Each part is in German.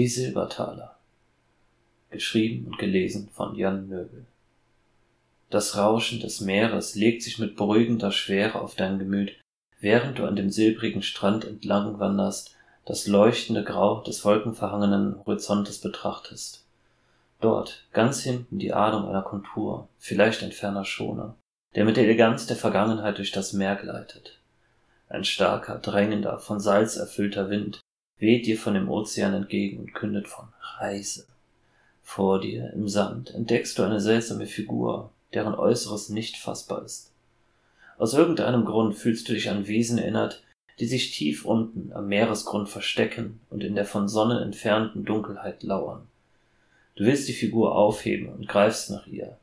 Die Silbertaler. Geschrieben und gelesen von Jan Möbel. Das Rauschen des Meeres legt sich mit beruhigender Schwere auf dein Gemüt, während du an dem silbrigen Strand entlang wanderst, das leuchtende Grau des wolkenverhangenen Horizontes betrachtest. Dort, ganz hinten, die Ahnung einer Kontur, vielleicht ein ferner Schoner, der mit der Eleganz der Vergangenheit durch das Meer gleitet. Ein starker, drängender, von Salz erfüllter Wind weht dir von dem Ozean entgegen und kündet von Reise. Vor dir im Sand entdeckst du eine seltsame Figur, deren Äußeres nicht fassbar ist. Aus irgendeinem Grund fühlst du dich an Wesen erinnert, die sich tief unten am Meeresgrund verstecken und in der von Sonne entfernten Dunkelheit lauern. Du willst die Figur aufheben und greifst nach ihr.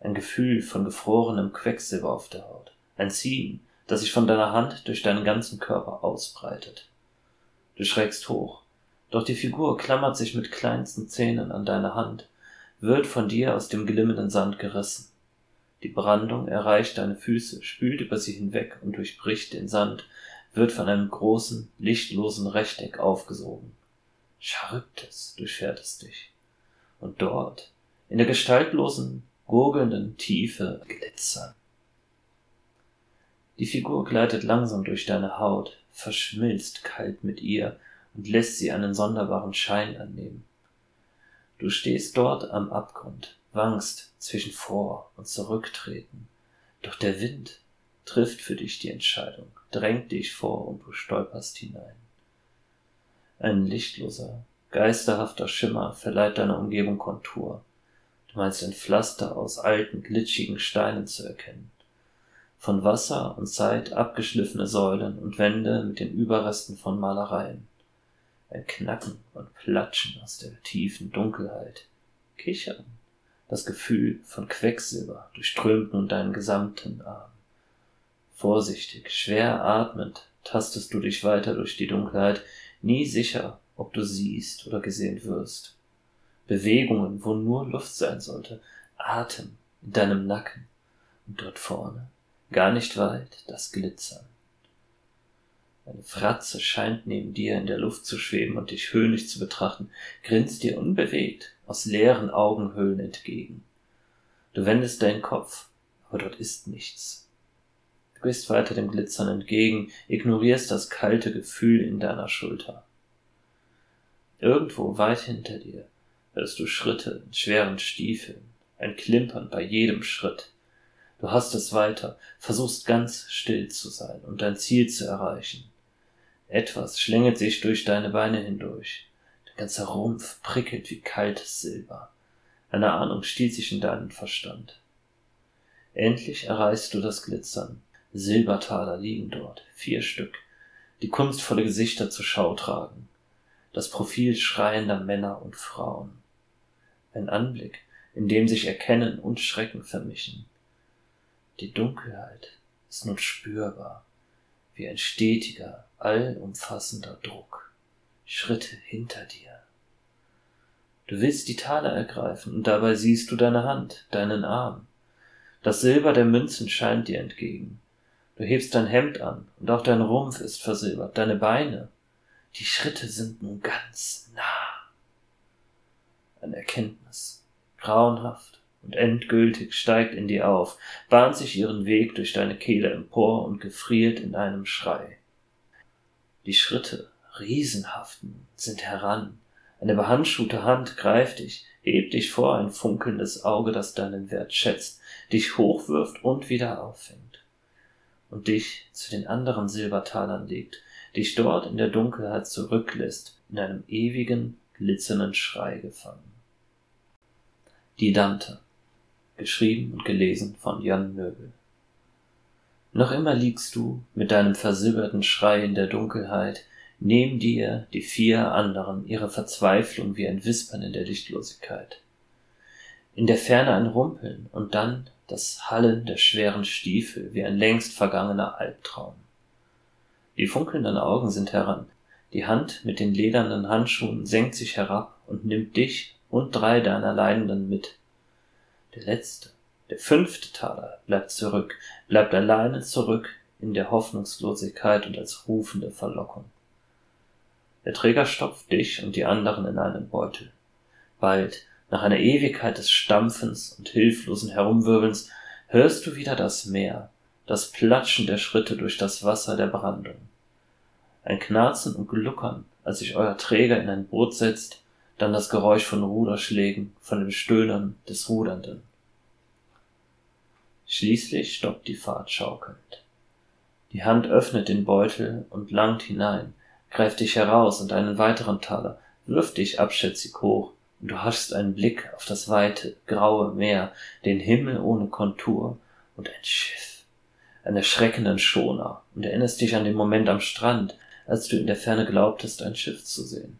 Ein Gefühl von gefrorenem Quecksilber auf der Haut. Ein Ziehen, das sich von deiner Hand durch deinen ganzen Körper ausbreitet. Du schreckst hoch, doch die Figur klammert sich mit kleinsten Zähnen an deine Hand, wird von dir aus dem glimmenden Sand gerissen. Die Brandung erreicht deine Füße, spült über sie hinweg und durchbricht den Sand, wird von einem großen, lichtlosen Rechteck aufgesogen. Charybdis durchfährt es dich. Und dort, in der gestaltlosen, gurgelnden Tiefe, glitzern die Figur gleitet langsam durch deine Haut, verschmilzt kalt mit ihr und lässt sie einen sonderbaren Schein annehmen. Du stehst dort am Abgrund, wankst zwischen Vor- und Zurücktreten, doch der Wind trifft für dich die Entscheidung, drängt dich vor und du stolperst hinein. Ein lichtloser, geisterhafter Schimmer verleiht deiner Umgebung Kontur. Du meinst ein Pflaster aus alten, glitschigen Steinen zu erkennen von Wasser und Zeit abgeschliffene Säulen und Wände mit den Überresten von Malereien. Ein Knacken und Platschen aus der tiefen Dunkelheit. Kichern. Das Gefühl von Quecksilber durchströmt nun deinen gesamten Arm. Vorsichtig, schwer atmend, tastest du dich weiter durch die Dunkelheit, nie sicher, ob du siehst oder gesehen wirst. Bewegungen, wo nur Luft sein sollte, Atem in deinem Nacken und dort vorne gar nicht weit das Glitzern. Eine Fratze scheint neben dir in der Luft zu schweben und dich höhnisch zu betrachten, grinst dir unbewegt aus leeren Augenhöhlen entgegen. Du wendest deinen Kopf, aber dort ist nichts. Du gehst weiter dem Glitzern entgegen, ignorierst das kalte Gefühl in deiner Schulter. Irgendwo weit hinter dir hörst du Schritte in schweren Stiefeln, ein Klimpern bei jedem Schritt. Du hast es weiter, versuchst ganz still zu sein und dein Ziel zu erreichen. Etwas schlängelt sich durch deine Beine hindurch. Der ganze Rumpf prickelt wie kaltes Silber. Eine Ahnung stiehlt sich in deinen Verstand. Endlich erreichst du das Glitzern. Silbertaler liegen dort, vier Stück, die kunstvolle Gesichter zur Schau tragen. Das Profil schreiender Männer und Frauen. Ein Anblick, in dem sich Erkennen und Schrecken vermischen. Die Dunkelheit ist nun spürbar, wie ein stetiger, allumfassender Druck. Schritte hinter dir. Du willst die Taler ergreifen, und dabei siehst du deine Hand, deinen Arm. Das Silber der Münzen scheint dir entgegen. Du hebst dein Hemd an, und auch dein Rumpf ist versilbert, deine Beine. Die Schritte sind nun ganz nah. Eine Erkenntnis, grauenhaft, und endgültig steigt in dir auf, bahnt sich ihren Weg durch deine Kehle empor und gefriert in einem Schrei. Die Schritte, riesenhaften, sind heran. Eine behandschuhte Hand greift dich, hebt dich vor ein funkelndes Auge, das deinen Wert schätzt, dich hochwirft und wieder auffängt. Und dich zu den anderen Silbertalern legt, dich dort in der Dunkelheit zurücklässt, in einem ewigen, glitzernden Schrei gefangen. Die Dante geschrieben und gelesen von Jan Möbel. Noch immer liegst du mit deinem versilberten Schrei in der Dunkelheit, neben dir die vier anderen, ihre Verzweiflung wie ein Wispern in der Lichtlosigkeit. In der Ferne ein Rumpeln und dann das Hallen der schweren Stiefel wie ein längst vergangener Albtraum. Die funkelnden Augen sind heran, die Hand mit den ledernen Handschuhen senkt sich herab und nimmt dich und drei deiner Leidenden mit, der letzte, der fünfte Taler bleibt zurück, bleibt alleine zurück in der Hoffnungslosigkeit und als rufende Verlockung. Der Träger stopft dich und die anderen in einen Beutel. Bald, nach einer Ewigkeit des Stampfens und hilflosen Herumwirbelns, hörst du wieder das Meer, das Platschen der Schritte durch das Wasser der Brandung. Ein Knarzen und Gluckern, als sich euer Träger in ein Boot setzt, dann das Geräusch von Ruderschlägen, von dem Stöhnen des Rudernden. Schließlich stoppt die Fahrt schaukelnd. Die Hand öffnet den Beutel und langt hinein, greift dich heraus und einen weiteren Taler, wirft dich abschätzig hoch, und du hast einen Blick auf das weite, graue Meer, den Himmel ohne Kontur und ein Schiff, einen erschreckenden Schoner, und erinnerst dich an den Moment am Strand, als du in der Ferne glaubtest, ein Schiff zu sehen.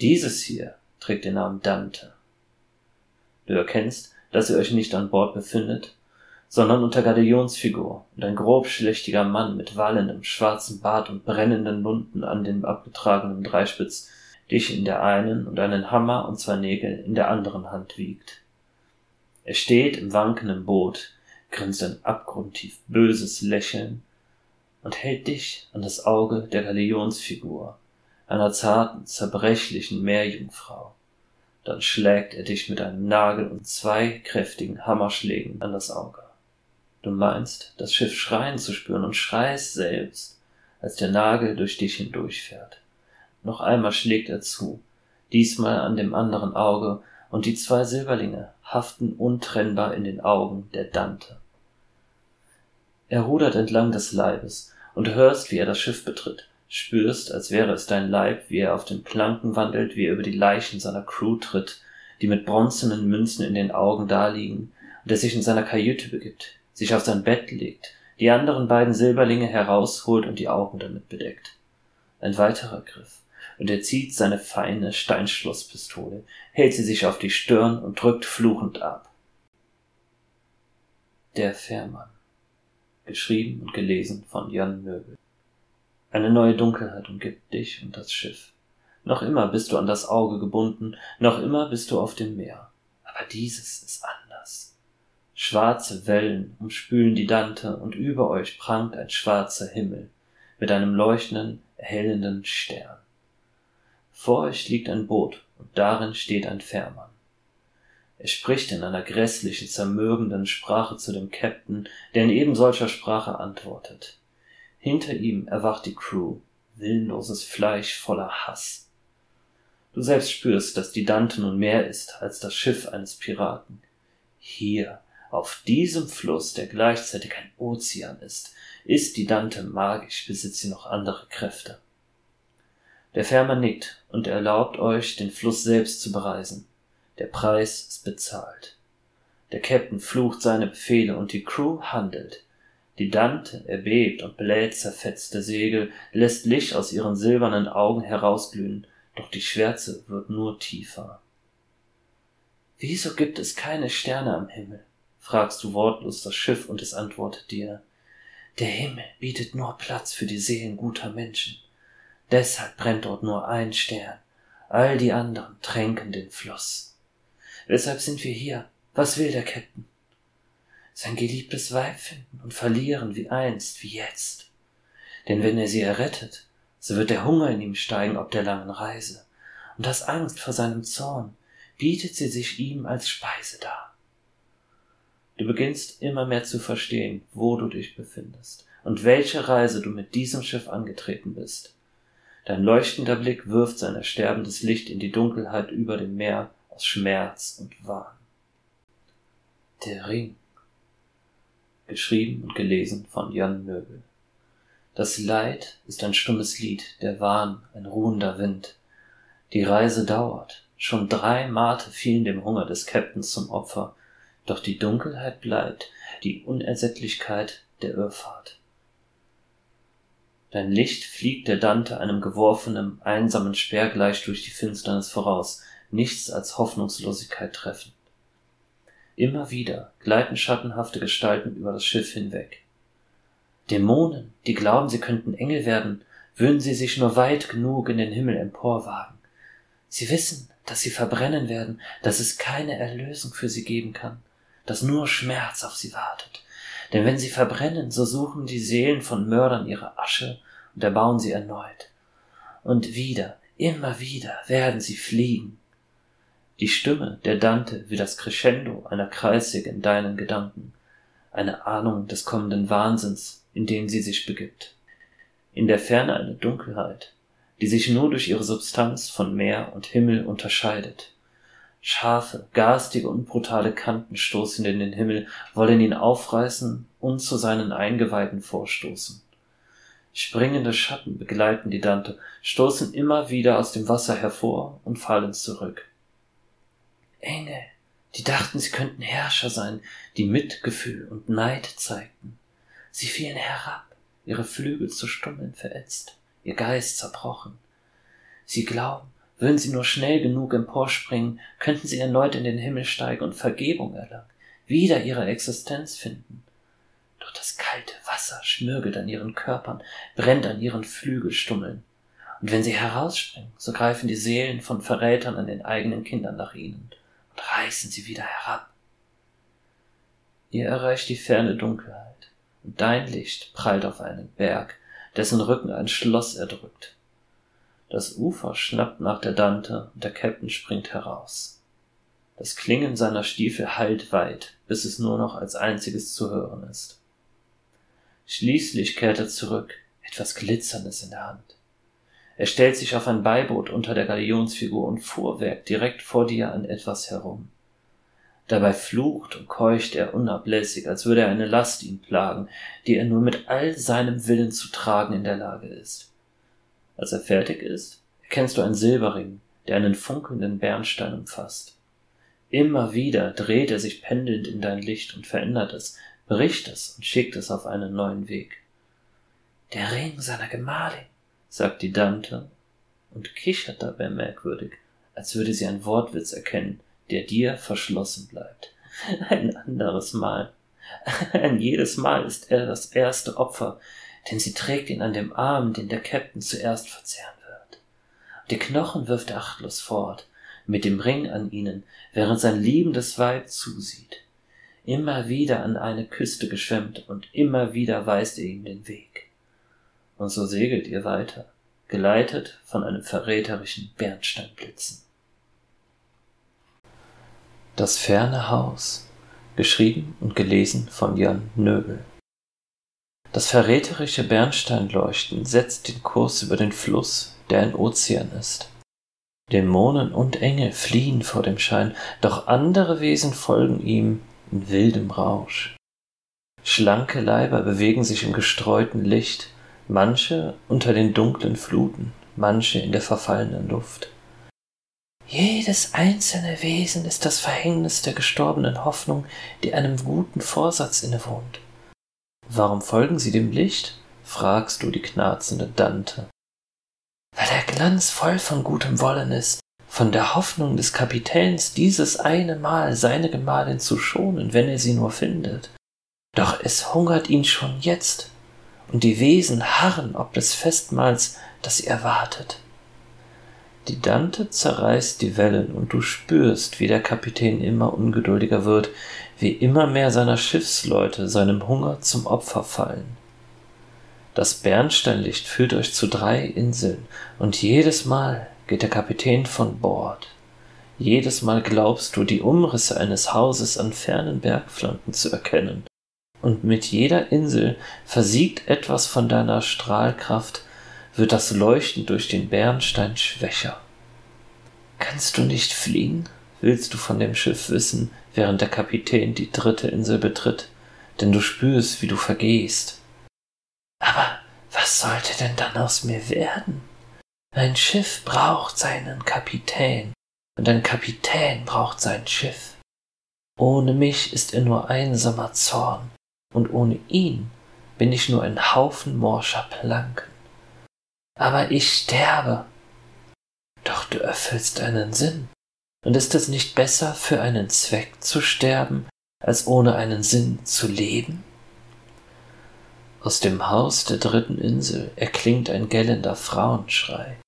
Dieses hier trägt den Namen Dante. Du erkennst, dass ihr euch nicht an Bord befindet, sondern unter Galionsfigur und ein grobschlächtiger Mann mit wallendem schwarzen Bart und brennenden Lunden an dem abgetragenen Dreispitz dich in der einen und einen Hammer und zwei Nägel in der anderen Hand wiegt. Er steht im wankenden Boot, grinst ein abgrundtief böses Lächeln und hält dich an das Auge der Galionsfigur, einer zarten, zerbrechlichen Meerjungfrau. Dann schlägt er dich mit einem Nagel und zwei kräftigen Hammerschlägen an das Auge. Du meinst, das Schiff schreien zu spüren und schreist selbst, als der Nagel durch dich hindurchfährt. Noch einmal schlägt er zu, diesmal an dem anderen Auge, und die zwei Silberlinge haften untrennbar in den Augen der Dante. Er rudert entlang des Leibes, und hörst, wie er das Schiff betritt, spürst, als wäre es dein Leib, wie er auf den Planken wandelt, wie er über die Leichen seiner Crew tritt, die mit bronzenen Münzen in den Augen daliegen, und er sich in seiner Kajüte begibt, sich auf sein Bett legt, die anderen beiden Silberlinge herausholt und die Augen damit bedeckt. Ein weiterer Griff, und er zieht seine feine Steinschlosspistole, hält sie sich auf die Stirn und drückt fluchend ab. Der Fährmann. Geschrieben und gelesen von Jan Möbel. Eine neue Dunkelheit umgibt dich und das Schiff. Noch immer bist du an das Auge gebunden, noch immer bist du auf dem Meer. Aber dieses ist anders. Schwarze Wellen umspülen die Dante und über euch prangt ein schwarzer Himmel mit einem leuchtenden, erhellenden Stern. Vor euch liegt ein Boot und darin steht ein Fährmann. Er spricht in einer grässlichen, zermürbenden Sprache zu dem Captain, der in eben solcher Sprache antwortet. Hinter ihm erwacht die Crew, willenloses Fleisch voller Hass. Du selbst spürst, dass die Dante nun mehr ist als das Schiff eines Piraten. Hier, auf diesem Fluss, der gleichzeitig ein Ozean ist, ist die Dante magisch, besitzt sie noch andere Kräfte. Der Fährmann nickt und erlaubt euch, den Fluss selbst zu bereisen. Der Preis ist bezahlt. Der Captain flucht seine Befehle und die Crew handelt. Die Dante erbebt und bläht zerfetzte Segel, lässt Licht aus ihren silbernen Augen herausglühen, doch die Schwärze wird nur tiefer. Wieso gibt es keine Sterne am Himmel? fragst du wortlos das Schiff und es antwortet dir, der Himmel bietet nur Platz für die Seelen guter Menschen. Deshalb brennt dort nur ein Stern. All die anderen tränken den Fluss. Weshalb sind wir hier? Was will der Captain? Sein geliebtes Weib finden und verlieren wie einst, wie jetzt. Denn wenn er sie errettet, so wird der Hunger in ihm steigen ob der langen Reise, und das Angst vor seinem Zorn bietet sie sich ihm als Speise dar. Du beginnst immer mehr zu verstehen, wo du dich befindest und welche Reise du mit diesem Schiff angetreten bist. Dein leuchtender Blick wirft sein ersterbendes Licht in die Dunkelheit über dem Meer aus Schmerz und Wahn. Der Ring. Geschrieben und gelesen von Jan Möbel. Das Leid ist ein stummes Lied, der Wahn ein ruhender Wind. Die Reise dauert. Schon drei Mate fielen dem Hunger des Captains zum Opfer, doch die Dunkelheit bleibt, die Unersättlichkeit der Irrfahrt. Dein Licht fliegt der Dante einem geworfenen, einsamen Speer gleich durch die Finsternis voraus, nichts als Hoffnungslosigkeit treffend. Immer wieder gleiten schattenhafte Gestalten über das Schiff hinweg. Dämonen, die glauben, sie könnten Engel werden, würden sie sich nur weit genug in den Himmel emporwagen. Sie wissen, dass sie verbrennen werden, dass es keine Erlösung für sie geben kann dass nur Schmerz auf sie wartet. Denn wenn sie verbrennen, so suchen die Seelen von Mördern ihre Asche und erbauen sie erneut. und wieder, immer wieder werden sie fliegen. Die Stimme der Dante wie das Crescendo einer Kreissäge in deinen Gedanken, eine Ahnung des kommenden Wahnsinns, in den sie sich begibt. In der Ferne eine Dunkelheit, die sich nur durch ihre Substanz von Meer und Himmel unterscheidet. Scharfe, garstige und brutale Kanten stoßen in den Himmel, wollen ihn aufreißen und zu seinen Eingeweiden vorstoßen. Springende Schatten begleiten die Dante, stoßen immer wieder aus dem Wasser hervor und fallen zurück. Engel, die dachten, sie könnten Herrscher sein, die Mitgefühl und Neid zeigten. Sie fielen herab, ihre Flügel zu Stummeln verätzt, ihr Geist zerbrochen. Sie glauben, würden sie nur schnell genug emporspringen, könnten sie erneut in den Himmel steigen und Vergebung erlangen, wieder ihre Existenz finden. Doch das kalte Wasser schmürgelt an ihren Körpern, brennt an ihren Flügelstummeln. Und wenn sie herausspringen, so greifen die Seelen von Verrätern an den eigenen Kindern nach ihnen reißen sie wieder herab. Ihr erreicht die ferne Dunkelheit, und dein Licht prallt auf einen Berg, dessen Rücken ein Schloss erdrückt. Das Ufer schnappt nach der Dante und der Captain springt heraus. Das Klingen seiner Stiefel hallt weit, bis es nur noch als einziges zu hören ist. Schließlich kehrt er zurück, etwas Glitzerndes in der Hand. Er stellt sich auf ein Beiboot unter der Galionsfigur und fuhrwerkt direkt vor dir an etwas herum. Dabei flucht und keucht er unablässig, als würde er eine Last ihn plagen, die er nur mit all seinem Willen zu tragen in der Lage ist. Als er fertig ist, erkennst du einen Silberring, der einen funkelnden Bernstein umfasst. Immer wieder dreht er sich pendelnd in dein Licht und verändert es, bricht es und schickt es auf einen neuen Weg. Der Ring seiner Gemahlin, sagt die Dante und kichert dabei merkwürdig, als würde sie ein Wortwitz erkennen, der dir verschlossen bleibt. Ein anderes Mal. Ein jedes Mal ist er das erste Opfer, denn sie trägt ihn an dem Arm, den der Captain zuerst verzehren wird. Die Knochen wirft er achtlos fort, mit dem Ring an ihnen, während sein liebendes Weib zusieht. Immer wieder an eine Küste geschwemmt und immer wieder weist er ihm den Weg. Und so segelt ihr weiter, geleitet von einem verräterischen Bernsteinblitzen. Das ferne Haus, geschrieben und gelesen von Jan Nöbel. Das verräterische Bernsteinleuchten setzt den Kurs über den Fluss, der ein Ozean ist. Dämonen und Engel fliehen vor dem Schein, doch andere Wesen folgen ihm in wildem Rausch. Schlanke Leiber bewegen sich im gestreuten Licht, manche unter den dunklen Fluten, manche in der verfallenen Luft. Jedes einzelne Wesen ist das Verhängnis der gestorbenen Hoffnung, die einem guten Vorsatz innewohnt. Warum folgen sie dem Licht? fragst du die knarzende Dante. Weil der Glanz voll von gutem Wollen ist, von der Hoffnung des Kapitäns, dieses eine Mal seine Gemahlin zu schonen, wenn er sie nur findet. Doch es hungert ihn schon jetzt, und die Wesen harren ob des Festmahls, das ihr erwartet. Die Dante zerreißt die Wellen, und du spürst, wie der Kapitän immer ungeduldiger wird, wie immer mehr seiner Schiffsleute seinem Hunger zum Opfer fallen. Das Bernsteinlicht führt euch zu drei Inseln, und jedes Mal geht der Kapitän von Bord. Jedes Mal glaubst du, die Umrisse eines Hauses an fernen Bergflanken zu erkennen, und mit jeder Insel versiegt etwas von deiner Strahlkraft, wird das Leuchten durch den Bernstein schwächer. Kannst du nicht fliehen? Willst du von dem Schiff wissen, während der Kapitän die dritte Insel betritt, denn du spürst, wie du vergehst. Aber was sollte denn dann aus mir werden? Ein Schiff braucht seinen Kapitän, und ein Kapitän braucht sein Schiff. Ohne mich ist er nur einsamer Zorn, und ohne ihn bin ich nur ein Haufen morscher Planken. Aber ich sterbe. Doch du erfüllst einen Sinn. Und ist es nicht besser, für einen Zweck zu sterben, als ohne einen Sinn zu leben? Aus dem Haus der dritten Insel erklingt ein gellender Frauenschrei,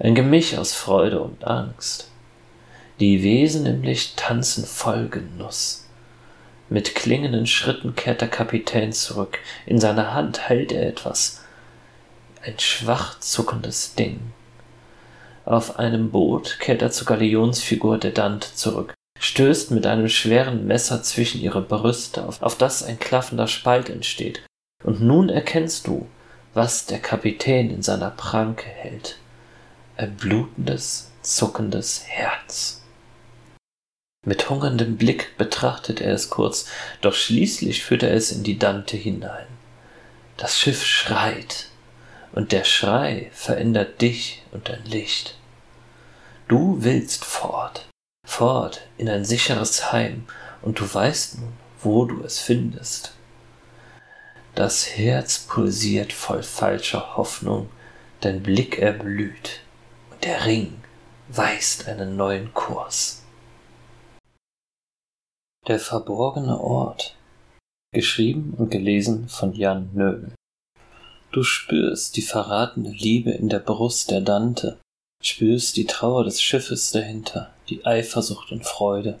ein Gemisch aus Freude und Angst. Die Wesen im Licht tanzen voll Genuss. Mit klingenden Schritten kehrt der Kapitän zurück, in seiner Hand hält er etwas, ein schwach zuckendes Ding, Auf einem Boot kehrt er zur Galionsfigur der Dante zurück, stößt mit einem schweren Messer zwischen ihre Brüste, auf, auf das ein klaffender Spalt entsteht. Und nun erkennst du, was der Kapitän in seiner Pranke hält. Ein blutendes, zuckendes Herz. Mit hungerndem Blick betrachtet er es kurz, doch schließlich führt er es in die Dante hinein. Das Schiff schreit, und der Schrei verändert dich und dein Licht. Du willst fort, fort in ein sicheres Heim, und du weißt nun, wo du es findest. Das Herz pulsiert voll falscher Hoffnung, dein Blick erblüht, und der Ring weist einen neuen Kurs. Der verborgene Ort. Geschrieben und gelesen von Jan Nöbel. Du spürst die verratene Liebe in der Brust der Dante, spürst die Trauer des Schiffes dahinter, die Eifersucht und Freude.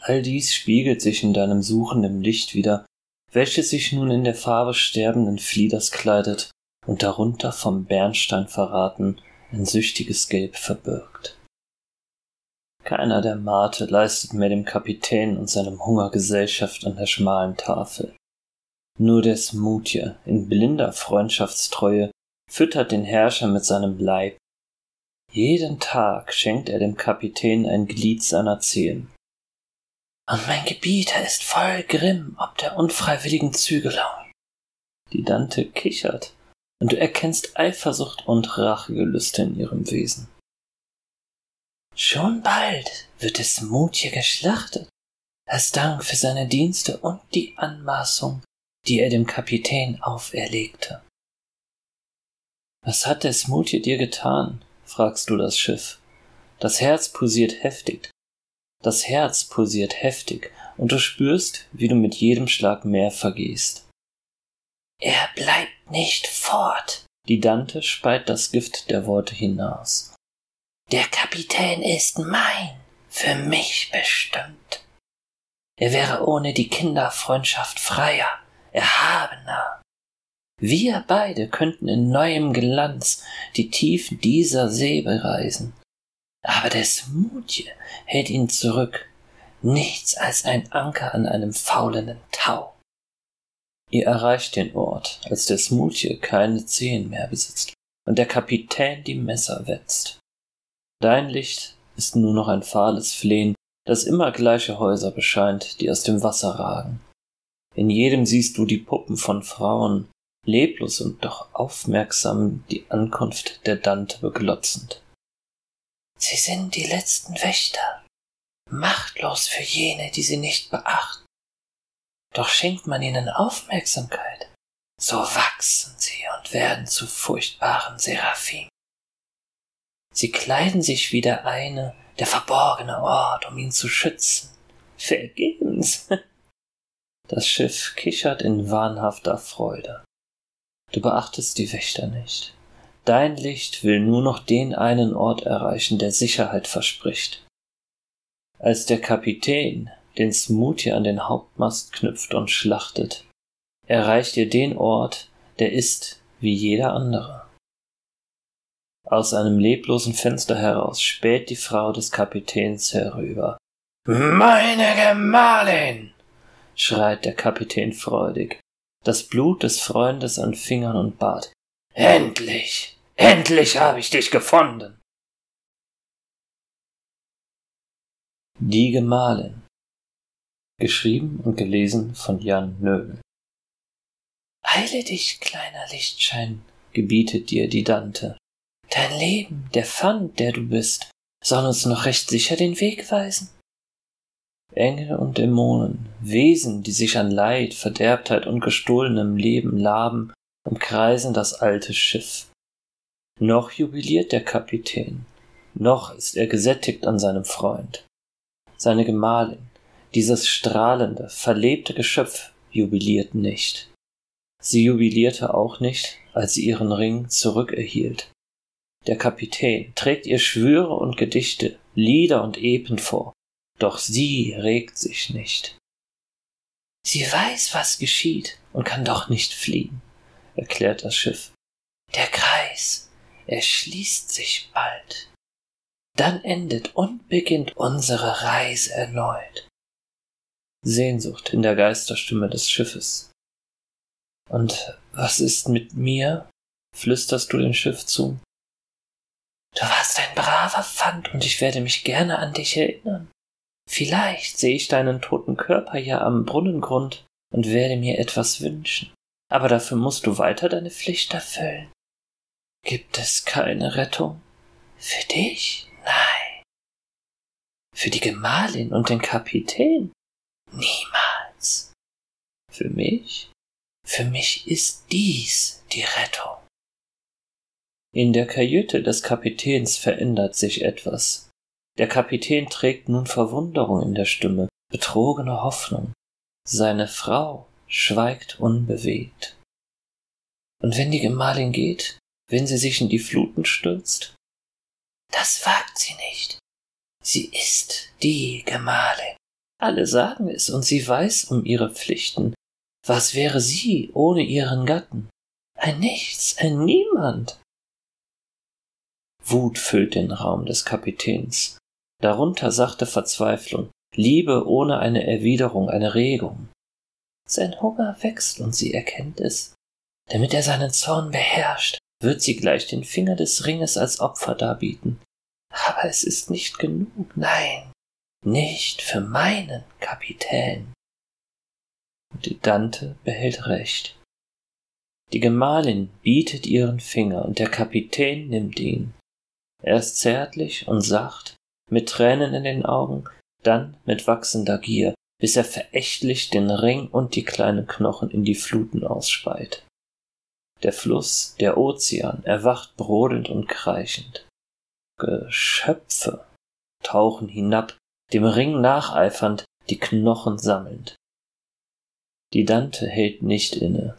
All dies spiegelt sich in deinem suchenden Licht wieder, welches sich nun in der Farbe sterbenden Flieders kleidet und darunter vom Bernstein verraten ein süchtiges Gelb verbirgt. Keiner der Mate leistet mehr dem Kapitän und seinem Hunger Gesellschaft an der schmalen Tafel. Nur der Smutje in blinder Freundschaftstreue füttert den Herrscher mit seinem Leib. Jeden Tag schenkt er dem Kapitän ein Glied seiner Zehen. Und mein Gebieter ist voll Grimm ob der unfreiwilligen Zügelung. Die Dante kichert, und du erkennst Eifersucht und Rachegelüste in ihrem Wesen. Schon bald wird es Mutje geschlachtet, als Dank für seine Dienste und die Anmaßung, die er dem Kapitän auferlegte. Was hat der Smutje dir getan? fragst du das Schiff. Das Herz pulsiert heftig. Das Herz pulsiert heftig, und du spürst, wie du mit jedem Schlag mehr vergehst. Er bleibt nicht fort. Die Dante speit das Gift der Worte hinaus. Der Kapitän ist mein, für mich bestimmt. Er wäre ohne die Kinderfreundschaft freier, erhabener. Wir beide könnten in neuem Glanz die Tiefen dieser See bereisen. Aber des Mutje hält ihn zurück, nichts als ein Anker an einem faulenden Tau. Ihr erreicht den Ort, als der Smutje keine Zehen mehr besitzt und der Kapitän die Messer wetzt. Dein Licht ist nur noch ein fahles Flehen, das immer gleiche Häuser bescheint, die aus dem Wasser ragen. In jedem siehst du die Puppen von Frauen, leblos und doch aufmerksam die Ankunft der Dante beglotzend. Sie sind die letzten Wächter, machtlos für jene, die sie nicht beachten. Doch schenkt man ihnen Aufmerksamkeit, so wachsen sie und werden zu furchtbaren Seraphim. Sie kleiden sich wie der eine, der verborgene Ort, um ihn zu schützen. Vergebens. Das Schiff kichert in wahnhafter Freude. Du beachtest die Wächter nicht. Dein Licht will nur noch den einen Ort erreichen, der Sicherheit verspricht. Als der Kapitän den Smoothie an den Hauptmast knüpft und schlachtet, erreicht ihr den Ort, der ist wie jeder andere. Aus einem leblosen Fenster heraus späht die Frau des Kapitäns herüber. Meine Gemahlin! schreit der Kapitän freudig, das Blut des Freundes an Fingern und Bart. Endlich! Endlich habe ich dich gefunden! Die Gemahlin. Geschrieben und gelesen von Jan Nöbel. Eile dich, kleiner Lichtschein, gebietet dir die Dante. Dein Leben, der Pfand, der du bist, soll uns noch recht sicher den Weg weisen. Engel und Dämonen, Wesen, die sich an Leid, Verderbtheit und gestohlenem Leben laben, umkreisen das alte Schiff. Noch jubiliert der Kapitän, noch ist er gesättigt an seinem Freund. Seine Gemahlin, dieses strahlende, verlebte Geschöpf, jubiliert nicht. Sie jubilierte auch nicht, als sie ihren Ring zurückerhielt. Der Kapitän trägt ihr Schwüre und Gedichte, Lieder und Epen vor, doch sie regt sich nicht. Sie weiß, was geschieht und kann doch nicht fliehen, erklärt das Schiff. Der Kreis, er schließt sich bald. dann endet und beginnt unsere Reise erneut. Sehnsucht in der Geisterstimme des Schiffes. Und was ist mit mir? flüsterst du dem Schiff zu. Du warst ein braver Pfand und ich werde mich gerne an dich erinnern. Vielleicht sehe ich deinen toten Körper ja am Brunnengrund und werde mir etwas wünschen. Aber dafür musst du weiter deine Pflicht erfüllen. Gibt es keine Rettung? Für dich? Nein. Für die Gemahlin und den Kapitän? Niemals. Für mich? Für mich ist dies die Rettung. In der Kajüte des Kapitäns verändert sich etwas. Der Kapitän trägt nun Verwunderung in der Stimme, betrogene Hoffnung. Seine Frau schweigt unbewegt. Und wenn die Gemahlin geht, wenn sie sich in die Fluten stürzt? Das wagt sie nicht. Sie ist die Gemahlin. Alle sagen es, und sie weiß um ihre Pflichten. Was wäre sie ohne ihren Gatten? Ein Nichts, ein Niemand. Wut füllt den Raum des Kapitäns. Darunter sachte Verzweiflung, Liebe ohne eine Erwiderung, eine Regung. Sein Hunger wächst und sie erkennt es. Damit er seinen Zorn beherrscht, wird sie gleich den Finger des Ringes als Opfer darbieten. Aber es ist nicht genug, nein, nicht für meinen Kapitän. Und die Dante behält recht. Die Gemahlin bietet ihren Finger und der Kapitän nimmt ihn. Er ist zärtlich und sacht, mit Tränen in den Augen, dann mit wachsender Gier, bis er verächtlich den Ring und die kleinen Knochen in die Fluten ausspeit. Der Fluss, der Ozean, erwacht brodelnd und kreichend. Geschöpfe tauchen hinab, dem Ring nacheifernd, die Knochen sammelnd. Die Dante hält nicht inne.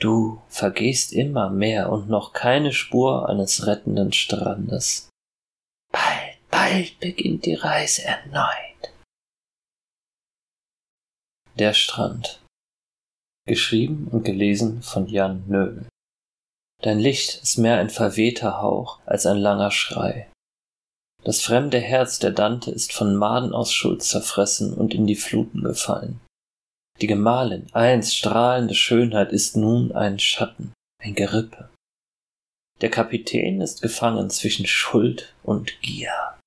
Du vergehst immer mehr und noch keine Spur eines rettenden Strandes. Bald, bald beginnt die Reise erneut. Der Strand. Geschrieben und gelesen von Jan Nöbel. Dein Licht ist mehr ein verwehter Hauch als ein langer Schrei. Das fremde Herz der Dante ist von Maden aus Schuld zerfressen und in die Fluten gefallen. Die Gemahlin, einst strahlende Schönheit, ist nun ein Schatten, ein Gerippe. Der Kapitän ist gefangen zwischen Schuld und Gier.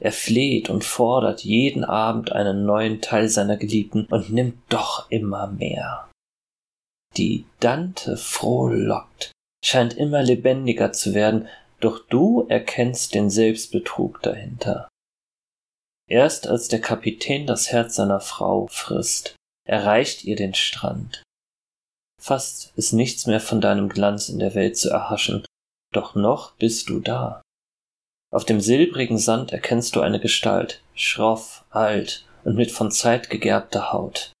Er fleht und fordert jeden Abend einen neuen Teil seiner Geliebten und nimmt doch immer mehr. Die Dante frohlockt, scheint immer lebendiger zu werden, doch du erkennst den Selbstbetrug dahinter. Erst als der Kapitän das Herz seiner Frau frisst, erreicht ihr den Strand. Fast ist nichts mehr von deinem Glanz in der Welt zu erhaschen, doch noch bist du da. Auf dem silbrigen Sand erkennst du eine Gestalt, schroff, alt und mit von Zeit gegerbter Haut.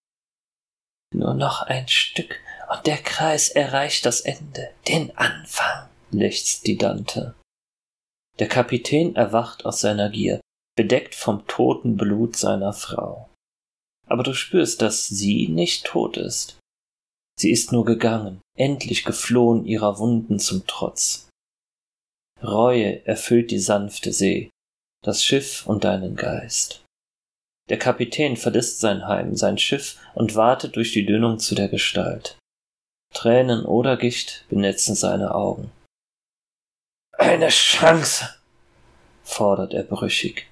Nur noch ein Stück, und der Kreis erreicht das Ende, den Anfang, lechzt die Dante. Der Kapitän erwacht aus seiner Gier, bedeckt vom toten Blut seiner Frau aber du spürst, dass sie nicht tot ist. Sie ist nur gegangen, endlich geflohen ihrer Wunden zum Trotz. Reue erfüllt die sanfte See, das Schiff und deinen Geist. Der Kapitän verlässt sein Heim, sein Schiff und wartet durch die Dünung zu der Gestalt. Tränen oder Gicht benetzen seine Augen. Eine Chance, fordert er brüchig.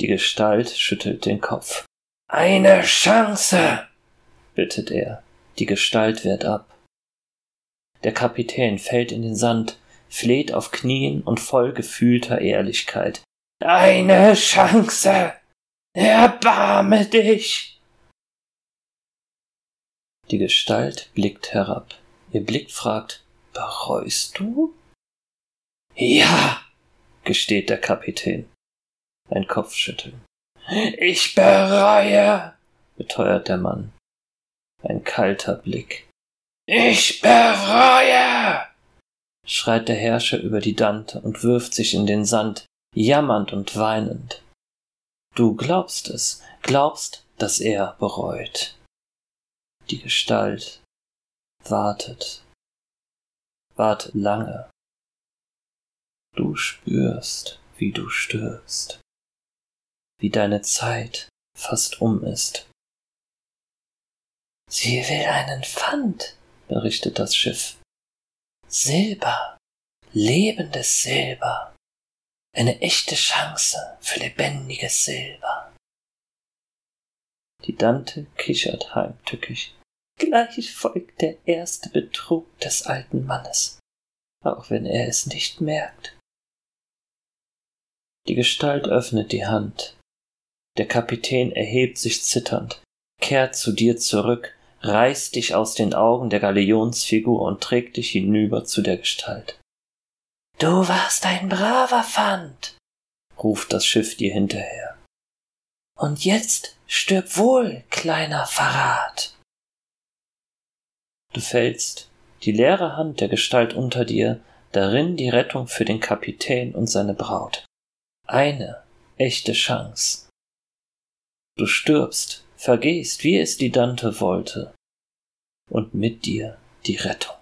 Die Gestalt schüttelt den Kopf. Eine Chance, bittet er. Die Gestalt wehrt ab. Der Kapitän fällt in den Sand, fleht auf Knien und voll gefühlter Ehrlichkeit. Eine Chance! Erbarme dich! Die Gestalt blickt herab. Ihr Blick fragt, bereust du? Ja, gesteht der Kapitän. Ein Kopfschütteln. Ich bereue, beteuert der Mann. Ein kalter Blick. Ich bereue, schreit der Herrscher über die Dante und wirft sich in den Sand, jammernd und weinend. Du glaubst es, glaubst, dass er bereut. Die Gestalt wartet, wartet lange. Du spürst, wie du stirbst, wie deine Zeit fast um ist. Sie will einen Pfand, berichtet das Schiff. Silber, lebendes Silber, eine echte Chance für lebendiges Silber. Die Dante kichert heimtückisch. Gleich folgt der erste Betrug des alten Mannes, auch wenn er es nicht merkt. Die Gestalt öffnet die Hand. Der Kapitän erhebt sich zitternd, kehrt zu dir zurück, reißt dich aus den Augen der Galionsfigur und trägt dich hinüber zu der Gestalt. Du warst ein braver Fand, ruft das Schiff dir hinterher. Und jetzt stirb wohl, kleiner Verrat. Du fällst, die leere Hand der Gestalt unter dir, darin die Rettung für den Kapitän und seine Braut. Eine echte Chance. Du stirbst, vergehst, wie es die Dante wollte, und mit dir die Rettung.